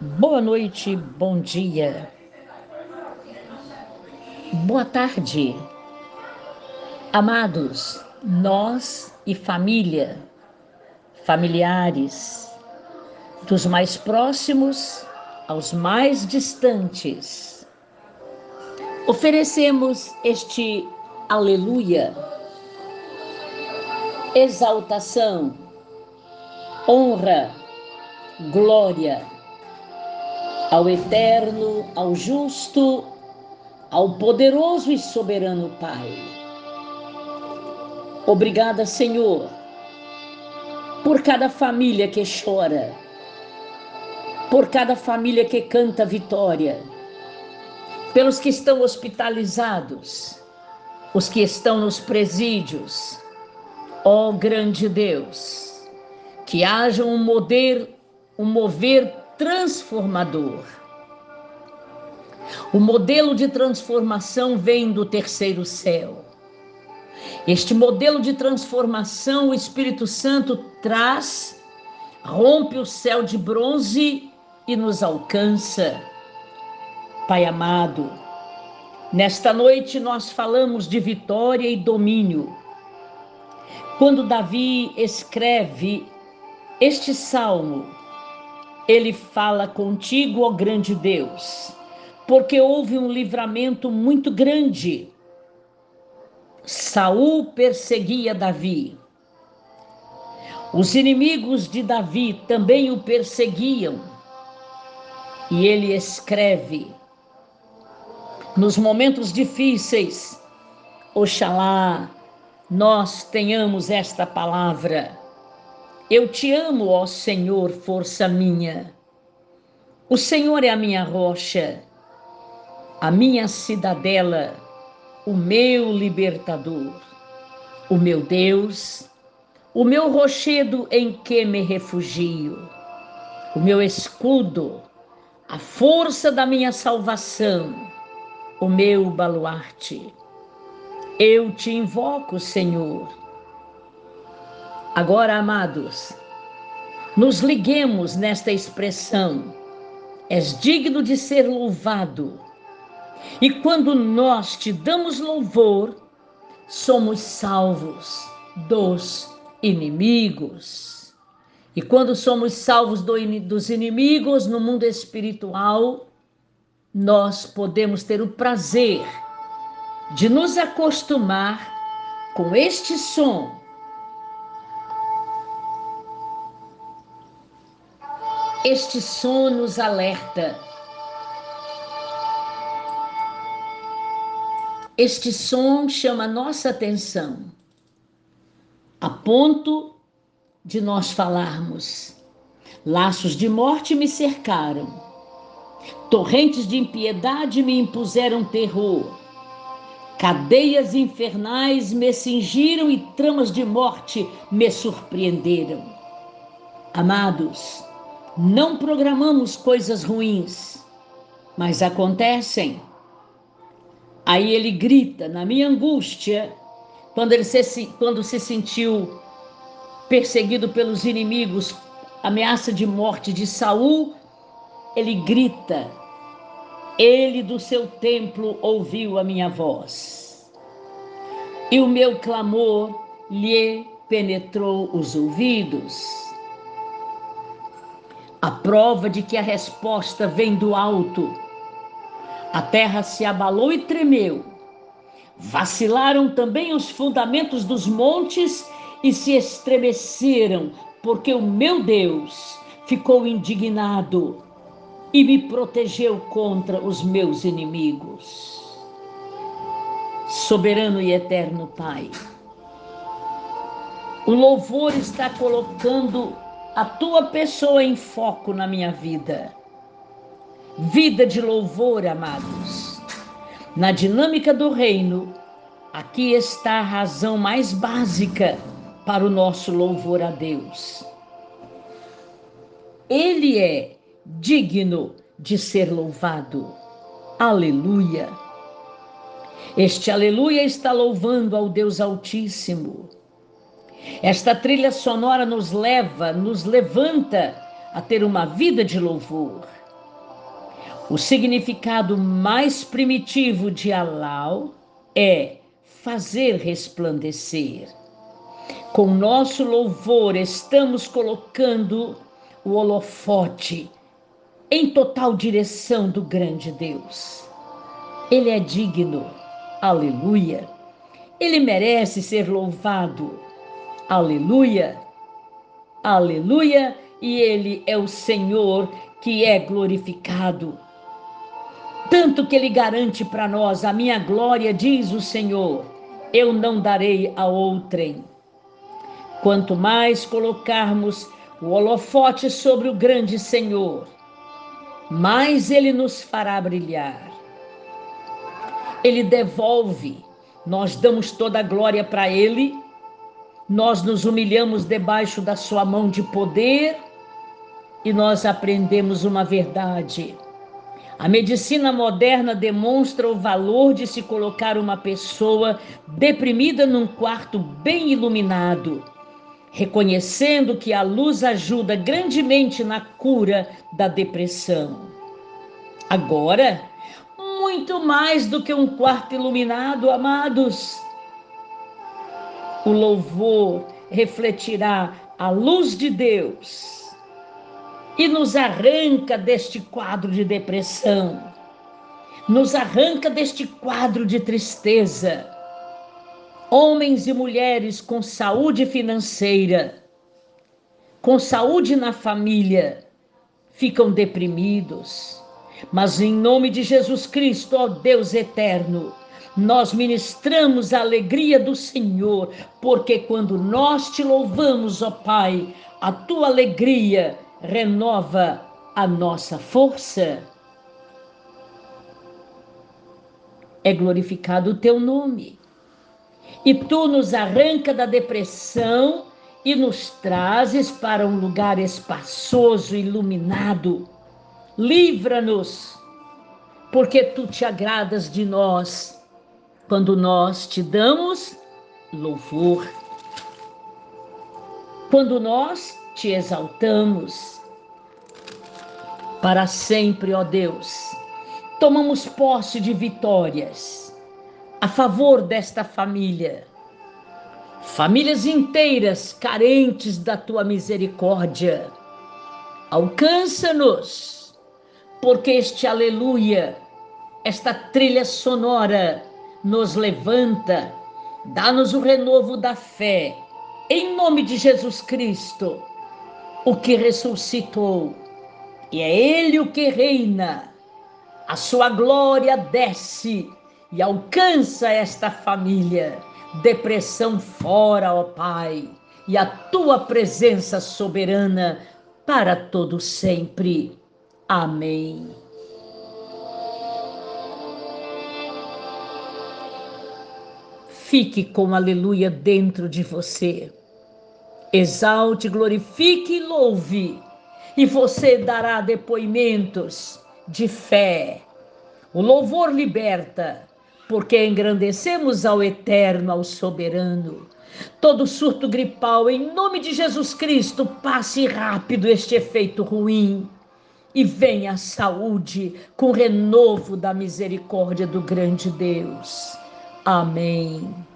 Boa noite, bom dia, boa tarde, amados, nós e família, familiares, dos mais próximos aos mais distantes. Oferecemos este aleluia, exaltação, honra, glória ao eterno, ao justo, ao poderoso e soberano Pai. Obrigada, Senhor, por cada família que chora, por cada família que canta vitória, pelos que estão hospitalizados, os que estão nos presídios. Ó oh, grande Deus, que haja um mover, um mover transformador. O modelo de transformação vem do terceiro céu. Este modelo de transformação o Espírito Santo traz, rompe o céu de bronze e nos alcança. Pai amado, nesta noite nós falamos de vitória e domínio. Quando Davi escreve este salmo, ele fala contigo, ó grande Deus, porque houve um livramento muito grande. Saul perseguia Davi. Os inimigos de Davi também o perseguiam. E ele escreve: nos momentos difíceis, oxalá nós tenhamos esta palavra. Eu te amo, ó Senhor, força minha. O Senhor é a minha rocha, a minha cidadela, o meu libertador, o meu Deus, o meu rochedo em que me refugio, o meu escudo, a força da minha salvação, o meu baluarte. Eu te invoco, Senhor. Agora, amados, nos liguemos nesta expressão. És digno de ser louvado. E quando nós te damos louvor, somos salvos dos inimigos. E quando somos salvos do, dos inimigos no mundo espiritual, nós podemos ter o prazer de nos acostumar com este som. Este som nos alerta. Este som chama nossa atenção, a ponto de nós falarmos: laços de morte me cercaram, torrentes de impiedade me impuseram terror. Cadeias infernais me cingiram e tramas de morte me surpreenderam. Amados, não programamos coisas ruins, mas acontecem. Aí ele grita, na minha angústia, quando, ele se, quando se sentiu perseguido pelos inimigos, ameaça de morte de Saul, ele grita: ele do seu templo ouviu a minha voz. E o meu clamor lhe penetrou os ouvidos. A prova de que a resposta vem do alto. A terra se abalou e tremeu. Vacilaram também os fundamentos dos montes e se estremeceram, porque o meu Deus ficou indignado e me protegeu contra os meus inimigos. Soberano e eterno Pai, o louvor está colocando a tua pessoa em foco na minha vida. Vida de louvor, amados. Na dinâmica do reino, aqui está a razão mais básica para o nosso louvor a Deus. Ele é digno de ser louvado. Aleluia. Este aleluia está louvando ao Deus Altíssimo. Esta trilha sonora nos leva, nos levanta a ter uma vida de louvor. O significado mais primitivo de Alau é fazer resplandecer. Com nosso louvor, estamos colocando o holofote em total direção do grande Deus. Ele é digno, aleluia. Ele merece ser louvado, aleluia, aleluia. E ele é o Senhor que é glorificado. Tanto que ele garante para nós: a minha glória, diz o Senhor, eu não darei a outrem. Quanto mais colocarmos o holofote sobre o grande Senhor, mais ele nos fará brilhar. Ele devolve, nós damos toda a glória para ele, nós nos humilhamos debaixo da sua mão de poder e nós aprendemos uma verdade. A medicina moderna demonstra o valor de se colocar uma pessoa deprimida num quarto bem iluminado, reconhecendo que a luz ajuda grandemente na cura da depressão. Agora, muito mais do que um quarto iluminado, amados, o louvor refletirá a luz de Deus e nos arranca deste quadro de depressão, nos arranca deste quadro de tristeza. Homens e mulheres com saúde financeira, com saúde na família, ficam deprimidos. Mas em nome de Jesus Cristo, ó Deus eterno, nós ministramos a alegria do Senhor, porque quando nós te louvamos, ó Pai, a tua alegria renova a nossa força. É glorificado o teu nome. E tu nos arranca da depressão e nos trazes para um lugar espaçoso, iluminado. Livra-nos, porque tu te agradas de nós quando nós te damos louvor. Quando nós te exaltamos. Para sempre, ó Deus, tomamos posse de vitórias a favor desta família. Famílias inteiras carentes da tua misericórdia. Alcança-nos, porque este aleluia, esta trilha sonora nos levanta, dá-nos o renovo da fé, em nome de Jesus Cristo o que ressuscitou, e é Ele o que reina. A sua glória desce e alcança esta família. Depressão fora, ó Pai, e a tua presença soberana para todo sempre. Amém. Fique com aleluia dentro de você. Exalte, glorifique e louve, e você dará depoimentos de fé. O louvor liberta, porque engrandecemos ao Eterno, ao Soberano. Todo surto gripal, em nome de Jesus Cristo, passe rápido este efeito ruim e venha a saúde com renovo da misericórdia do grande Deus. Amém.